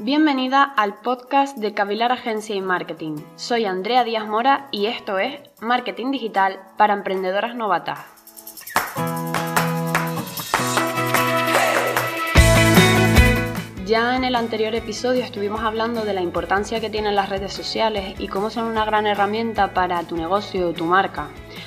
Bienvenida al podcast de Cavilar Agencia y Marketing. Soy Andrea Díaz Mora y esto es Marketing Digital para Emprendedoras Novatas. Ya en el anterior episodio estuvimos hablando de la importancia que tienen las redes sociales y cómo son una gran herramienta para tu negocio o tu marca.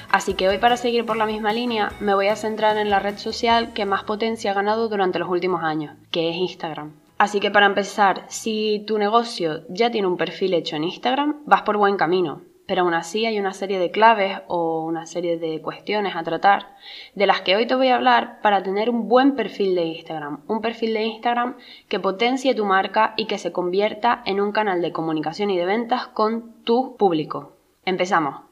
Así que hoy para seguir por la misma línea me voy a centrar en la red social que más potencia ha ganado durante los últimos años, que es Instagram. Así que para empezar, si tu negocio ya tiene un perfil hecho en Instagram, vas por buen camino. Pero aún así hay una serie de claves o una serie de cuestiones a tratar de las que hoy te voy a hablar para tener un buen perfil de Instagram. Un perfil de Instagram que potencie tu marca y que se convierta en un canal de comunicación y de ventas con tu público. Empezamos.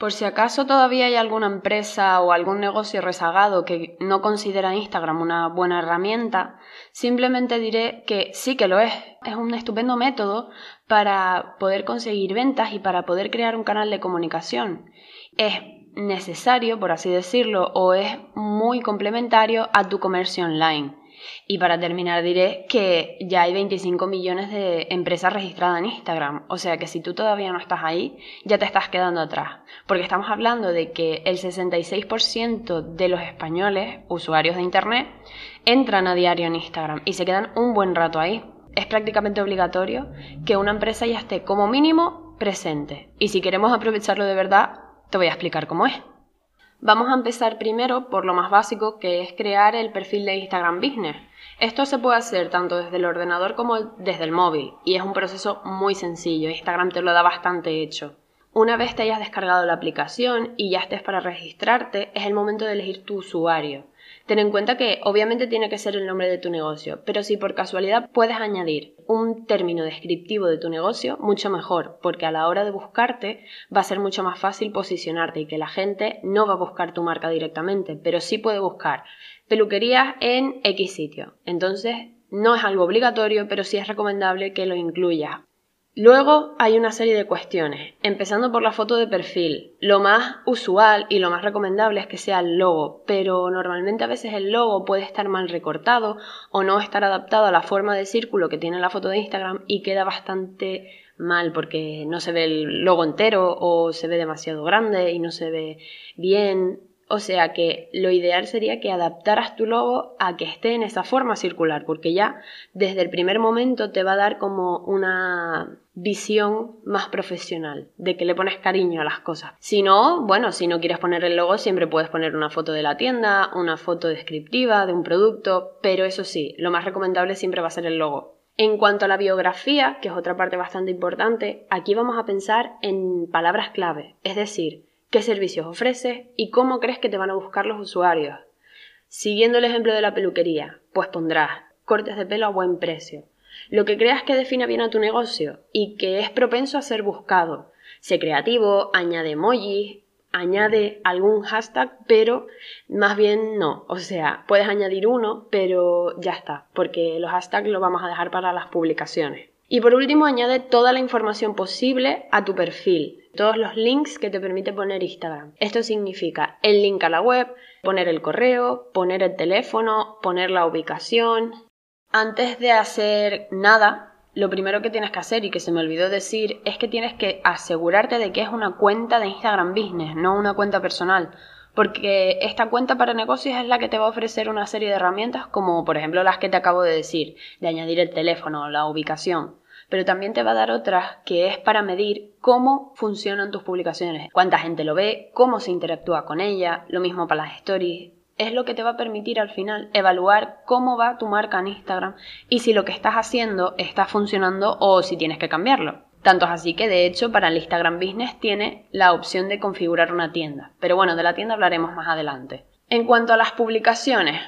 Por si acaso todavía hay alguna empresa o algún negocio rezagado que no considera Instagram una buena herramienta, simplemente diré que sí que lo es. Es un estupendo método para poder conseguir ventas y para poder crear un canal de comunicación. Es necesario, por así decirlo, o es muy complementario a tu comercio online. Y para terminar diré que ya hay 25 millones de empresas registradas en Instagram, o sea que si tú todavía no estás ahí, ya te estás quedando atrás, porque estamos hablando de que el 66% de los españoles, usuarios de Internet, entran a diario en Instagram y se quedan un buen rato ahí. Es prácticamente obligatorio que una empresa ya esté como mínimo presente. Y si queremos aprovecharlo de verdad, te voy a explicar cómo es. Vamos a empezar primero por lo más básico que es crear el perfil de Instagram Business. Esto se puede hacer tanto desde el ordenador como desde el móvil y es un proceso muy sencillo. Instagram te lo da bastante hecho. Una vez te hayas descargado la aplicación y ya estés para registrarte, es el momento de elegir tu usuario. Ten en cuenta que obviamente tiene que ser el nombre de tu negocio, pero si por casualidad puedes añadir un término descriptivo de tu negocio, mucho mejor, porque a la hora de buscarte va a ser mucho más fácil posicionarte y que la gente no va a buscar tu marca directamente, pero sí puede buscar peluquerías en X sitio. Entonces, no es algo obligatorio, pero sí es recomendable que lo incluyas. Luego hay una serie de cuestiones, empezando por la foto de perfil. Lo más usual y lo más recomendable es que sea el logo, pero normalmente a veces el logo puede estar mal recortado o no estar adaptado a la forma de círculo que tiene la foto de Instagram y queda bastante mal porque no se ve el logo entero o se ve demasiado grande y no se ve bien o sea que lo ideal sería que adaptaras tu logo a que esté en esa forma circular, porque ya desde el primer momento te va a dar como una visión más profesional, de que le pones cariño a las cosas. Si no, bueno, si no quieres poner el logo, siempre puedes poner una foto de la tienda, una foto descriptiva de un producto, pero eso sí, lo más recomendable siempre va a ser el logo. En cuanto a la biografía, que es otra parte bastante importante, aquí vamos a pensar en palabras clave, es decir, qué servicios ofreces y cómo crees que te van a buscar los usuarios. Siguiendo el ejemplo de la peluquería, pues pondrás cortes de pelo a buen precio. Lo que creas que defina bien a tu negocio y que es propenso a ser buscado. Sé creativo, añade emojis, añade algún hashtag, pero más bien no. O sea, puedes añadir uno, pero ya está, porque los hashtags los vamos a dejar para las publicaciones. Y por último, añade toda la información posible a tu perfil, todos los links que te permite poner Instagram. Esto significa el link a la web, poner el correo, poner el teléfono, poner la ubicación. Antes de hacer nada, lo primero que tienes que hacer y que se me olvidó decir es que tienes que asegurarte de que es una cuenta de Instagram Business, no una cuenta personal. Porque esta cuenta para negocios es la que te va a ofrecer una serie de herramientas como por ejemplo las que te acabo de decir, de añadir el teléfono, la ubicación pero también te va a dar otras que es para medir cómo funcionan tus publicaciones, cuánta gente lo ve, cómo se interactúa con ella, lo mismo para las stories. Es lo que te va a permitir al final evaluar cómo va tu marca en Instagram y si lo que estás haciendo está funcionando o si tienes que cambiarlo. Tanto es así que de hecho para el Instagram Business tiene la opción de configurar una tienda. Pero bueno, de la tienda hablaremos más adelante. En cuanto a las publicaciones,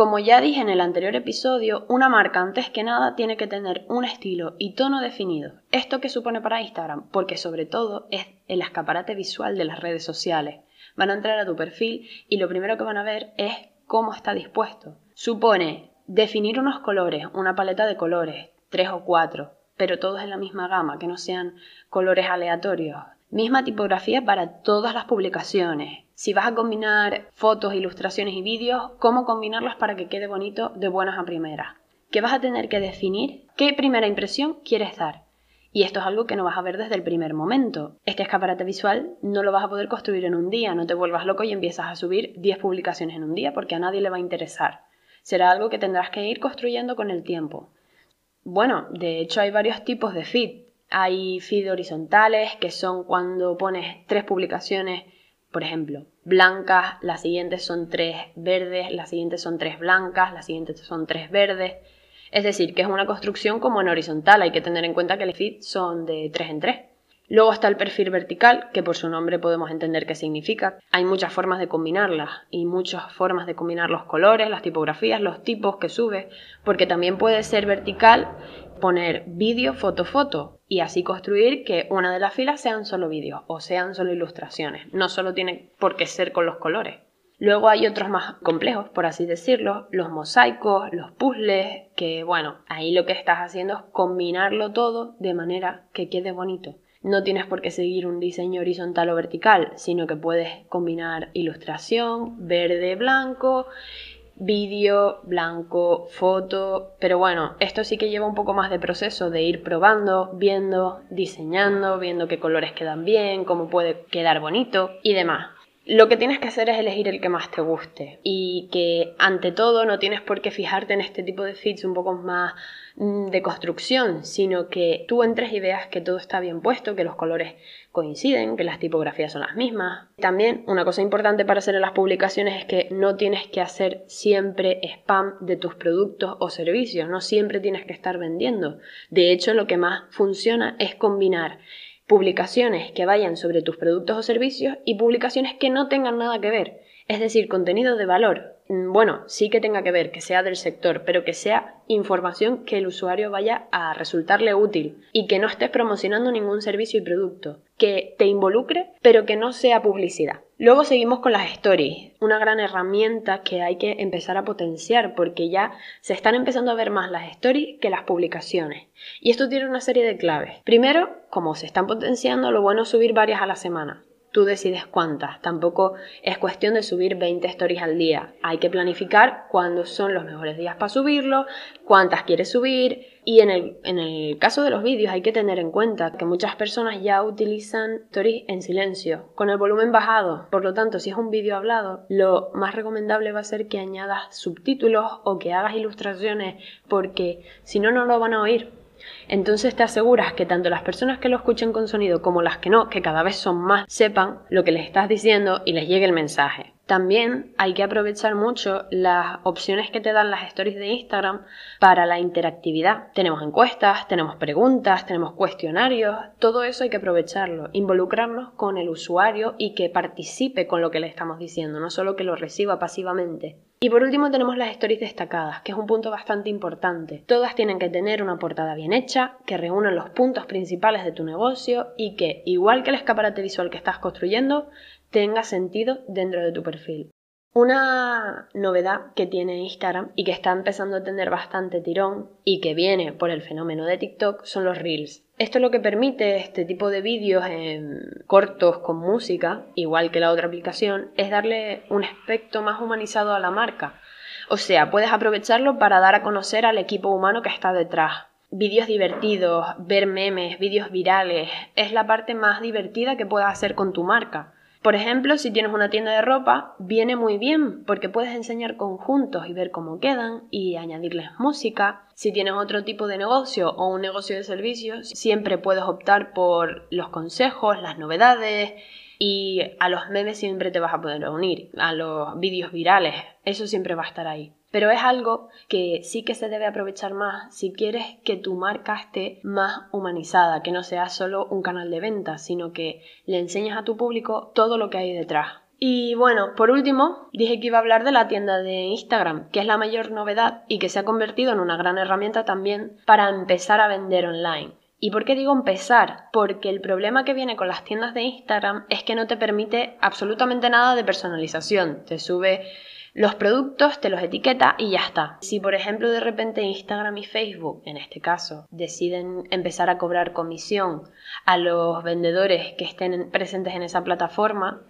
como ya dije en el anterior episodio, una marca antes que nada tiene que tener un estilo y tono definido. ¿Esto qué supone para Instagram? Porque sobre todo es el escaparate visual de las redes sociales. Van a entrar a tu perfil y lo primero que van a ver es cómo está dispuesto. Supone definir unos colores, una paleta de colores, tres o cuatro, pero todos en la misma gama, que no sean colores aleatorios. Misma tipografía para todas las publicaciones. Si vas a combinar fotos, ilustraciones y vídeos, cómo combinarlas para que quede bonito de buenas a primeras. que vas a tener que definir qué primera impresión quieres dar. Y esto es algo que no vas a ver desde el primer momento. Este escaparate visual no lo vas a poder construir en un día, no te vuelvas loco y empiezas a subir 10 publicaciones en un día porque a nadie le va a interesar. Será algo que tendrás que ir construyendo con el tiempo. Bueno, de hecho hay varios tipos de feed. Hay feed horizontales, que son cuando pones tres publicaciones, por ejemplo, blancas, las siguientes son tres verdes, las siguientes son tres blancas, las siguientes son tres verdes. Es decir, que es una construcción como en horizontal, hay que tener en cuenta que los feeds son de 3 en 3. Luego está el perfil vertical, que por su nombre podemos entender qué significa. Hay muchas formas de combinarlas y muchas formas de combinar los colores, las tipografías, los tipos que sube, porque también puede ser vertical poner vídeo, foto, foto y así construir que una de las filas sean solo vídeos o sean solo ilustraciones. No solo tiene por qué ser con los colores. Luego hay otros más complejos, por así decirlo, los mosaicos, los puzzles, que bueno, ahí lo que estás haciendo es combinarlo todo de manera que quede bonito. No tienes por qué seguir un diseño horizontal o vertical, sino que puedes combinar ilustración, verde, blanco, vídeo, blanco, foto, pero bueno, esto sí que lleva un poco más de proceso de ir probando, viendo, diseñando, viendo qué colores quedan bien, cómo puede quedar bonito y demás. Lo que tienes que hacer es elegir el que más te guste y que ante todo no tienes por qué fijarte en este tipo de feeds un poco más de construcción, sino que tú entres y veas que todo está bien puesto, que los colores coinciden, que las tipografías son las mismas. También una cosa importante para hacer en las publicaciones es que no tienes que hacer siempre spam de tus productos o servicios, no siempre tienes que estar vendiendo. De hecho, lo que más funciona es combinar publicaciones que vayan sobre tus productos o servicios y publicaciones que no tengan nada que ver, es decir, contenido de valor. Mm, bueno, sí que tenga que ver, que sea del sector, pero que sea información que el usuario vaya a resultarle útil y que no estés promocionando ningún servicio y producto, que te involucre, pero que no sea publicidad. Luego seguimos con las stories, una gran herramienta que hay que empezar a potenciar porque ya se están empezando a ver más las stories que las publicaciones. Y esto tiene una serie de claves. Primero, como se están potenciando, lo bueno es subir varias a la semana. Tú decides cuántas. Tampoco es cuestión de subir 20 stories al día. Hay que planificar cuándo son los mejores días para subirlo, cuántas quieres subir. Y en el, en el caso de los vídeos hay que tener en cuenta que muchas personas ya utilizan stories en silencio, con el volumen bajado. Por lo tanto, si es un vídeo hablado, lo más recomendable va a ser que añadas subtítulos o que hagas ilustraciones, porque si no, no lo van a oír entonces te aseguras que tanto las personas que lo escuchen con sonido como las que no, que cada vez son más, sepan lo que les estás diciendo y les llegue el mensaje. También hay que aprovechar mucho las opciones que te dan las stories de Instagram para la interactividad. Tenemos encuestas, tenemos preguntas, tenemos cuestionarios, todo eso hay que aprovecharlo, involucrarnos con el usuario y que participe con lo que le estamos diciendo, no solo que lo reciba pasivamente. Y por último tenemos las stories destacadas, que es un punto bastante importante. Todas tienen que tener una portada bien hecha, que reúnan los puntos principales de tu negocio y que, igual que el escaparate visual que estás construyendo, tenga sentido dentro de tu perfil. Una novedad que tiene Instagram y que está empezando a tener bastante tirón y que viene por el fenómeno de TikTok son los reels. Esto es lo que permite este tipo de vídeos en cortos con música, igual que la otra aplicación, es darle un aspecto más humanizado a la marca. O sea, puedes aprovecharlo para dar a conocer al equipo humano que está detrás. Vídeos divertidos, ver memes, vídeos virales, es la parte más divertida que puedas hacer con tu marca. Por ejemplo, si tienes una tienda de ropa, viene muy bien porque puedes enseñar conjuntos y ver cómo quedan y añadirles música. Si tienes otro tipo de negocio o un negocio de servicios, siempre puedes optar por los consejos, las novedades y a los memes siempre te vas a poder unir, a los vídeos virales, eso siempre va a estar ahí. Pero es algo que sí que se debe aprovechar más si quieres que tu marca esté más humanizada, que no sea solo un canal de venta, sino que le enseñes a tu público todo lo que hay detrás. Y bueno, por último, dije que iba a hablar de la tienda de Instagram, que es la mayor novedad y que se ha convertido en una gran herramienta también para empezar a vender online. ¿Y por qué digo empezar? Porque el problema que viene con las tiendas de Instagram es que no te permite absolutamente nada de personalización. Te sube los productos, te los etiqueta y ya está. Si por ejemplo de repente Instagram y Facebook, en este caso, deciden empezar a cobrar comisión a los vendedores que estén presentes en esa plataforma,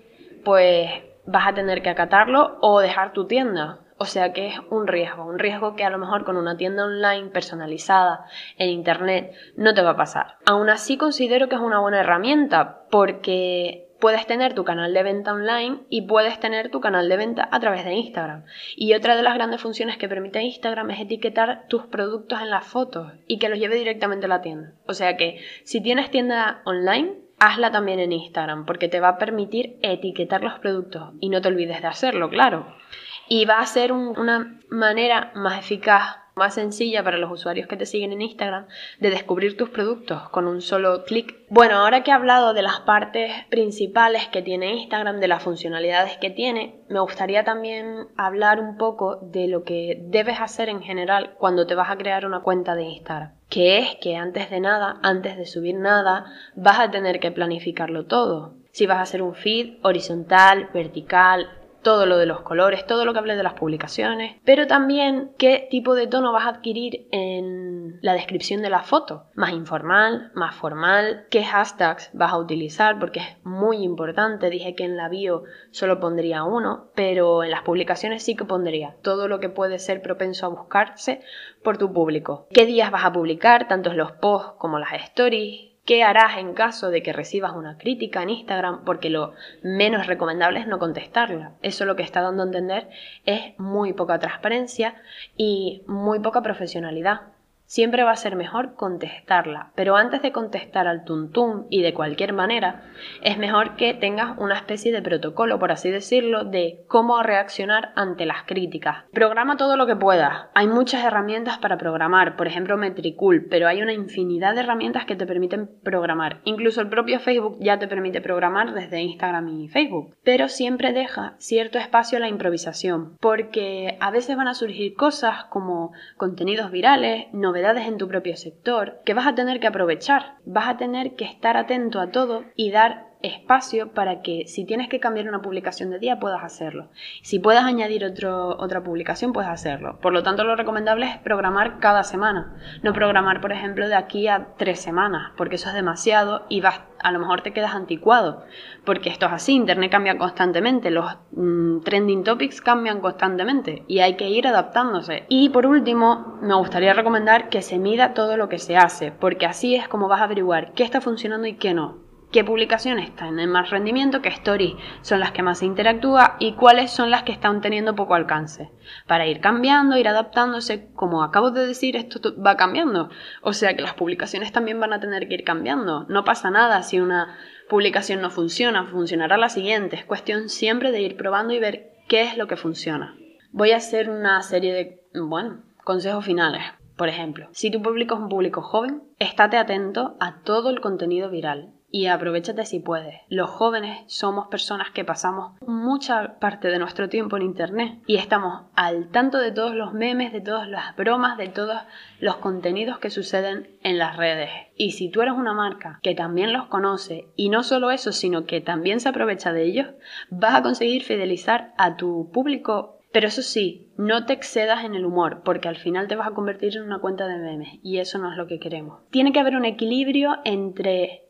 pues vas a tener que acatarlo o dejar tu tienda. O sea que es un riesgo, un riesgo que a lo mejor con una tienda online personalizada en Internet no te va a pasar. Aún así considero que es una buena herramienta porque puedes tener tu canal de venta online y puedes tener tu canal de venta a través de Instagram. Y otra de las grandes funciones que permite Instagram es etiquetar tus productos en las fotos y que los lleve directamente a la tienda. O sea que si tienes tienda online, hazla también en Instagram porque te va a permitir etiquetar los productos y no te olvides de hacerlo, claro. Y va a ser una manera más eficaz más sencilla para los usuarios que te siguen en Instagram de descubrir tus productos con un solo clic. Bueno, ahora que he hablado de las partes principales que tiene Instagram, de las funcionalidades que tiene, me gustaría también hablar un poco de lo que debes hacer en general cuando te vas a crear una cuenta de Instagram que es que antes de nada, antes de subir nada, vas a tener que planificarlo todo. Si vas a hacer un feed horizontal, vertical, todo lo de los colores, todo lo que hables de las publicaciones, pero también qué tipo de tono vas a adquirir en la descripción de la foto, más informal, más formal, qué hashtags vas a utilizar, porque es muy importante, dije que en la bio solo pondría uno, pero en las publicaciones sí que pondría todo lo que puede ser propenso a buscarse por tu público. ¿Qué días vas a publicar, tanto los posts como las stories? ¿Qué harás en caso de que recibas una crítica en Instagram? Porque lo menos recomendable es no contestarla. Eso lo que está dando a entender es muy poca transparencia y muy poca profesionalidad siempre va a ser mejor contestarla. Pero antes de contestar al tuntún y de cualquier manera, es mejor que tengas una especie de protocolo, por así decirlo, de cómo reaccionar ante las críticas. Programa todo lo que puedas. Hay muchas herramientas para programar, por ejemplo Metricool, pero hay una infinidad de herramientas que te permiten programar. Incluso el propio Facebook ya te permite programar desde Instagram y Facebook. Pero siempre deja cierto espacio a la improvisación, porque a veces van a surgir cosas como contenidos virales, novedades, en tu propio sector que vas a tener que aprovechar. Vas a tener que estar atento a todo y dar espacio para que si tienes que cambiar una publicación de día puedas hacerlo. Si puedes añadir otro, otra publicación, puedes hacerlo. Por lo tanto, lo recomendable es programar cada semana. No programar, por ejemplo, de aquí a tres semanas, porque eso es demasiado y vas, a lo mejor te quedas anticuado. Porque esto es así, Internet cambia constantemente, los mm, trending topics cambian constantemente y hay que ir adaptándose. Y por último, me gustaría recomendar que se mida todo lo que se hace, porque así es como vas a averiguar qué está funcionando y qué no qué publicaciones están en más rendimiento, qué stories son las que más se interactúa y cuáles son las que están teniendo poco alcance. Para ir cambiando, ir adaptándose, como acabo de decir, esto va cambiando. O sea que las publicaciones también van a tener que ir cambiando. No pasa nada si una publicación no funciona, funcionará la siguiente. Es cuestión siempre de ir probando y ver qué es lo que funciona. Voy a hacer una serie de, bueno, consejos finales. Por ejemplo, si tu público es un público joven, estate atento a todo el contenido viral y aprovechate si puedes. Los jóvenes somos personas que pasamos mucha parte de nuestro tiempo en Internet y estamos al tanto de todos los memes, de todas las bromas, de todos los contenidos que suceden en las redes. Y si tú eres una marca que también los conoce y no solo eso, sino que también se aprovecha de ellos, vas a conseguir fidelizar a tu público pero eso sí, no te excedas en el humor, porque al final te vas a convertir en una cuenta de memes, y eso no es lo que queremos. Tiene que haber un equilibrio entre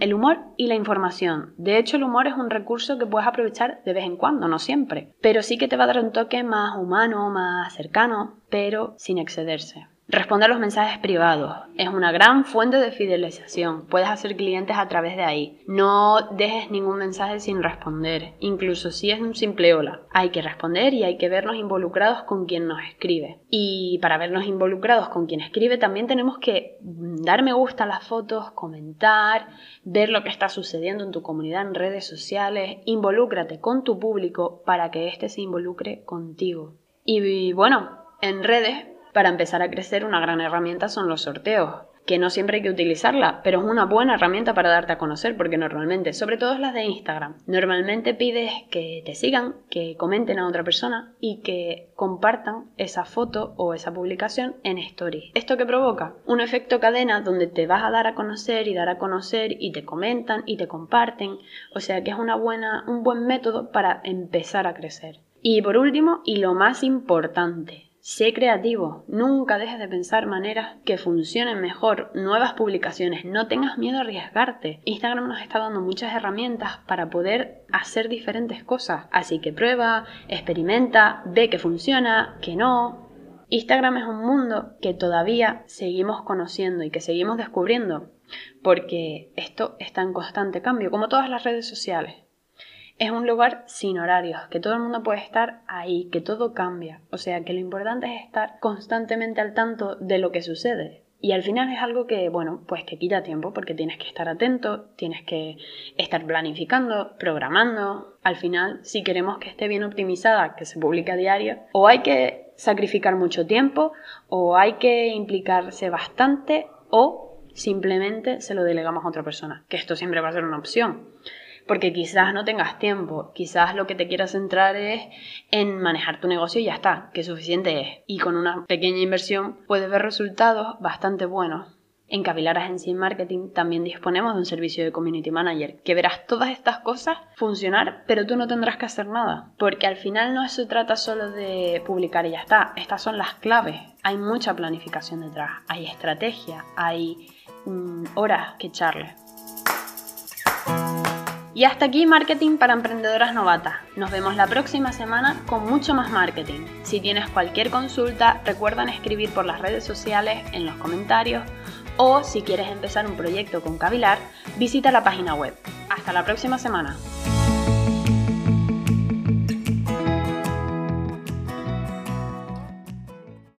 el humor y la información. De hecho, el humor es un recurso que puedes aprovechar de vez en cuando, no siempre. Pero sí que te va a dar un toque más humano, más cercano, pero sin excederse. Responde a los mensajes privados. Es una gran fuente de fidelización. Puedes hacer clientes a través de ahí. No dejes ningún mensaje sin responder, incluso si es un simple hola. Hay que responder y hay que vernos involucrados con quien nos escribe. Y para vernos involucrados con quien escribe también tenemos que dar me gusta a las fotos, comentar, ver lo que está sucediendo en tu comunidad en redes sociales. Involúcrate con tu público para que éste se involucre contigo. Y bueno, en redes para empezar a crecer, una gran herramienta son los sorteos, que no siempre hay que utilizarla, pero es una buena herramienta para darte a conocer, porque normalmente, sobre todo las de Instagram, normalmente pides que te sigan, que comenten a otra persona y que compartan esa foto o esa publicación en Stories. ¿Esto que provoca? Un efecto cadena donde te vas a dar a conocer y dar a conocer y te comentan y te comparten, o sea que es una buena, un buen método para empezar a crecer. Y por último, y lo más importante, Sé creativo, nunca dejes de pensar maneras que funcionen mejor, nuevas publicaciones, no tengas miedo a arriesgarte. Instagram nos está dando muchas herramientas para poder hacer diferentes cosas, así que prueba, experimenta, ve que funciona, que no. Instagram es un mundo que todavía seguimos conociendo y que seguimos descubriendo, porque esto está en constante cambio, como todas las redes sociales. Es un lugar sin horarios, que todo el mundo puede estar ahí, que todo cambia. O sea, que lo importante es estar constantemente al tanto de lo que sucede. Y al final es algo que, bueno, pues que quita tiempo porque tienes que estar atento, tienes que estar planificando, programando. Al final, si queremos que esté bien optimizada, que se publique a diario, o hay que sacrificar mucho tiempo, o hay que implicarse bastante, o simplemente se lo delegamos a otra persona, que esto siempre va a ser una opción porque quizás no tengas tiempo, quizás lo que te quieras centrar es en manejar tu negocio y ya está, que suficiente es. Y con una pequeña inversión puedes ver resultados bastante buenos. En Capilar Agency Marketing también disponemos de un servicio de Community Manager, que verás todas estas cosas funcionar, pero tú no tendrás que hacer nada, porque al final no se trata solo de publicar y ya está, estas son las claves, hay mucha planificación detrás, hay estrategia, hay mm, horas que echarle. Y hasta aquí Marketing para Emprendedoras Novatas. Nos vemos la próxima semana con mucho más marketing. Si tienes cualquier consulta, recuerda escribir por las redes sociales, en los comentarios o si quieres empezar un proyecto con Cavilar, visita la página web. Hasta la próxima semana.